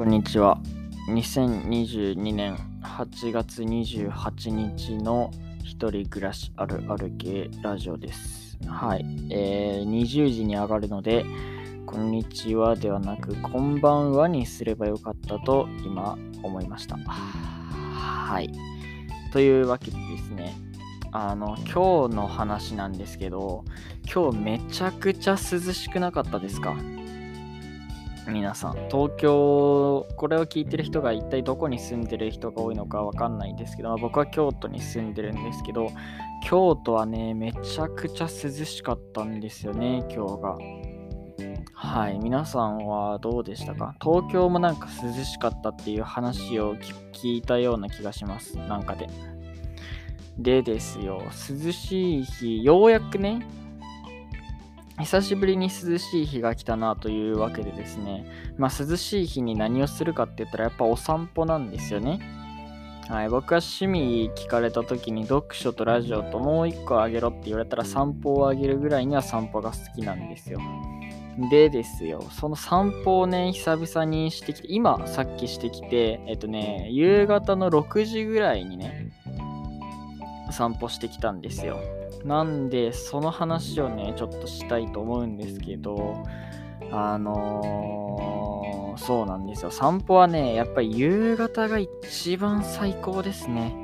こんにちは。2022年8月28日の一人暮らしあるある系ラジオです。はい。えー、20時に上がるので、こんにちはではなく、こんばんはにすればよかったと今思いました。はい。というわけでですね、あの、今日の話なんですけど、今日めちゃくちゃ涼しくなかったですか？皆さん東京これを聞いてる人が一体どこに住んでる人が多いのかわかんないんですけど僕は京都に住んでるんですけど京都はねめちゃくちゃ涼しかったんですよね今日が。はい皆さんはどうでしたか？東京もなんか涼しかったっていう話を聞いたような気がします。なんかで。でですよ涼しい日ようやくね久しぶりに涼しい日が来たなというわけでですね、まあ、涼しい日に何をするかって言ったらやっぱお散歩なんですよね。はい、僕は趣味聞かれた時に読書とラジオともう一個あげろって言われたら散歩をあげるぐらいには散歩が好きなんですよ。でですよ、その散歩をね、久々にしてきて、今さっきしてきて、えっとね、夕方の6時ぐらいにね、散歩してきたんですよ。なんで、その話をね、ちょっとしたいと思うんですけど、あのー、そうなんですよ。散歩はね、やっぱり夕方が一番最高ですね。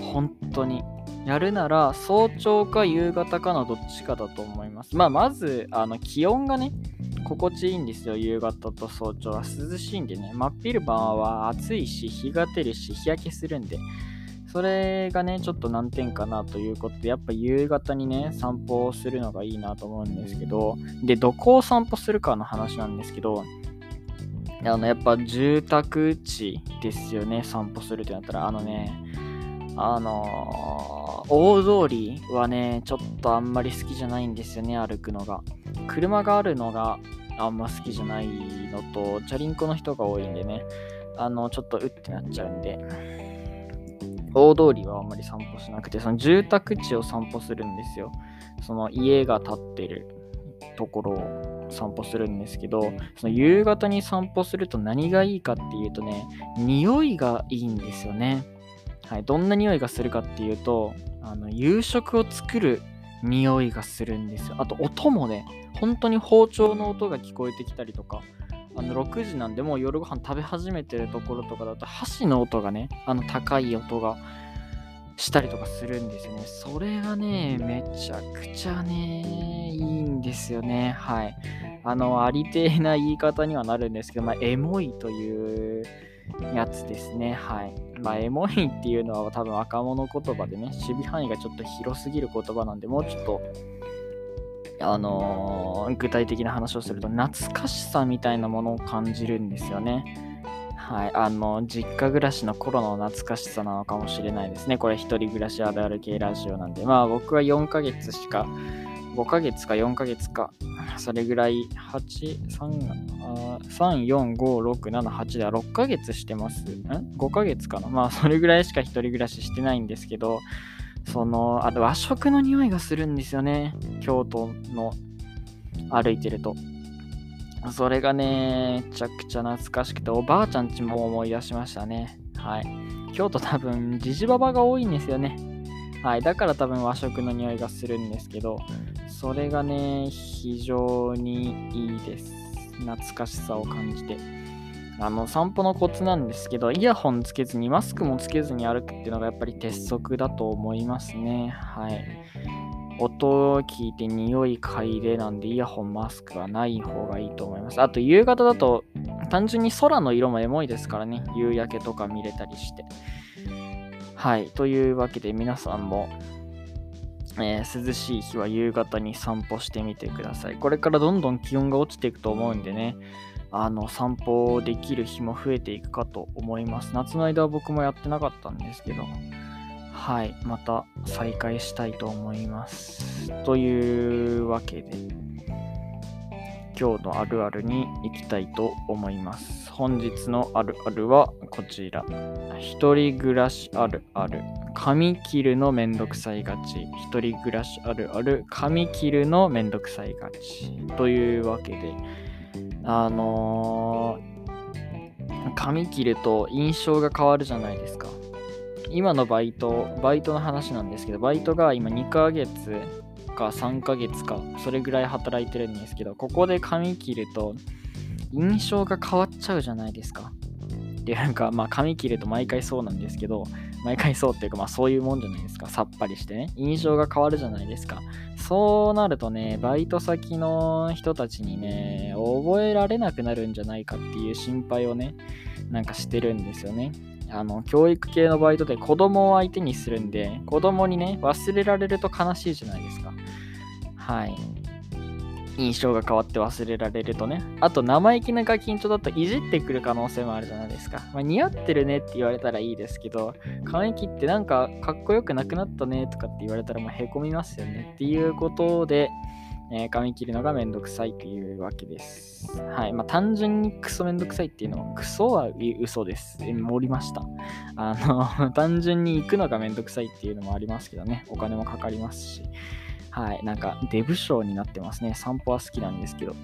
本当に。やるなら、早朝か夕方かのどっちかだと思います。まあ、まず、あの、気温がね、心地いいんですよ。夕方と早朝は涼しいんでね。真っ昼晩は暑いし、日が照るし、日焼けするんで。それがね、ちょっと難点かなということで、やっぱ夕方にね、散歩をするのがいいなと思うんですけど、で、どこを散歩するかの話なんですけど、あの、やっぱ住宅地ですよね、散歩するってなったら、あのね、あのー、大通りはね、ちょっとあんまり好きじゃないんですよね、歩くのが。車があるのがあんま好きじゃないのと、チャリンコの人が多いんでね、あの、ちょっとうってなっちゃうんで、大通りはあんまり散歩しなくて、その住宅地を散歩するんですよ。その家が建ってるところを散歩するんですけど、その夕方に散歩すると何がいいかっていうとね、匂いがいいんですよね。はい、どんな匂いがするかっていうと、あの夕食を作る匂いがするんですよ。あと音もね、本当に包丁の音が聞こえてきたりとか、あの6時なんでもう夜ご飯食べ始めてるところとかだと箸の音がね、あの高い音がしたりとかするんですよね。それがね、めちゃくちゃね、いいんですよね。はい。あの、ありてえな言い方にはなるんですけど、まあ、エモいというやつですね。はい。まあ、エモいっていうのは多分若者言葉でね、守備範囲がちょっと広すぎる言葉なんで、もうちょっと、あのー、具体的な話をすると、懐かしさみたいなものを感じるんですよね。はい、あの、実家暮らしの頃の懐かしさなのかもしれないですね。これ、一人暮らしあるある系ラジオなんで、まあ僕は4ヶ月しか、5ヶ月か4ヶ月か、それぐらい、8、3、3 4、5、6、7、8では6ヶ月してます。ん ?5 ヶ月かなまあそれぐらいしか一人暮らししてないんですけど、その、あと和食の匂いがするんですよね。京都の歩いてると。それがね、めちゃくちゃ懐かしくて、おばあちゃんちも思い出しましたね。はい。京都多分、じじばばが多いんですよね。はい。だから多分和食の匂いがするんですけど、それがね、非常にいいです。懐かしさを感じて。あの、散歩のコツなんですけど、イヤホンつけずに、マスクもつけずに歩くっていうのがやっぱり鉄則だと思いますね。はい。音を聞いて匂い嗅いでなんでイヤホンマスクはない方がいいと思います。あと夕方だと単純に空の色もエモいですからね。夕焼けとか見れたりして。はい。というわけで皆さんも、えー、涼しい日は夕方に散歩してみてください。これからどんどん気温が落ちていくと思うんでね。あの散歩できる日も増えていくかと思います。夏の間は僕もやってなかったんですけど。はい、また再開したいと思います。というわけで、今日のあるあるに行きたいと思います。本日のあるあるはこちら。一人暮らしあるある。髪切るのめんどくさいがち。一人暮らしあるある。髪切るのめんどくさいがち。というわけで、あのー髪切ると印象が変わるじゃないですか。今のバイト、バイトの話なんですけど、バイトが今2ヶ月か3ヶ月か、それぐらい働いてるんですけど、ここで髪切ると印象が変わっちゃうじゃないですか。で、なんか、まあ、髪切ると毎回そうなんですけど、毎回そうっていうか、まあ、そういうもんじゃないですか。さっぱりしてね。印象が変わるじゃないですか。そうなるとね、バイト先の人たちにね、覚えられなくなるんじゃないかっていう心配をね、なんかしてるんですよね。あの、教育系のバイトで子供を相手にするんで、子供にね、忘れられると悲しいじゃないですか。はい。印象が変わって忘れられるとね。あと、生意気なガキンチョだといじってくる可能性もあるじゃないですか。まあ、似合ってるねって言われたらいいですけど、髪切ってなんかかっこよくなくなったねとかって言われたらもうへこみますよねっていうことで、えー、髪切るのがめんどくさいというわけです。はい。まあ、単純にクソめんどくさいっていうのは、クソは嘘です。盛りました。あの、単純に行くのがめんどくさいっていうのもありますけどね。お金もかかりますし。はい。なんか、デブ賞になってますね。散歩は好きなんですけど。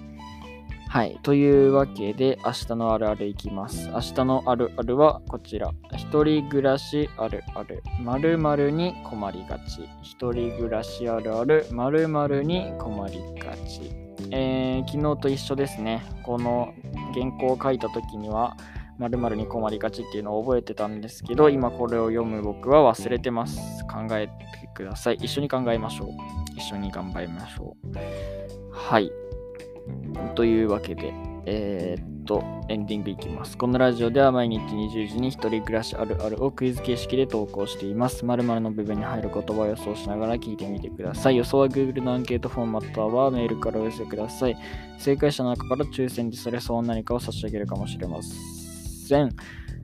はい。というわけで、明日のあるあるいきます。明日のあるあるはこちら。一人暮らしあるある。〇〇に困りがち。一人暮らしあるある。〇〇に困りがち。えー、昨日と一緒ですね。この原稿を書いた時には、〇〇に困りがちっていうのを覚えてたんですけど、今これを読む僕は忘れてます。考えてください。一緒に考えましょう。一緒に頑張りましょう。はい。というわけで、えー、っと、エンディングいきます。このラジオでは毎日20時に一人暮らしあるあるをクイズ形式で投稿しています。〇〇の部分に入る言葉を予想しながら聞いてみてください。予想は Google のアンケートフォーマットはメールからお寄せください。正解者の中から抽選でそれそう何かを差し上げるかもしれません。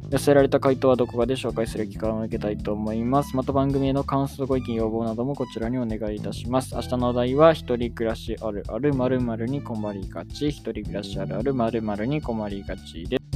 寄せられた回答はどこかで紹介する機会を受けたいと思います。また番組への感想、ご意見、要望などもこちらにお願いいたします。明日のお題は、一人暮らしあるある〇〇に困りがち、一人暮らしあるある〇〇に困りがちです。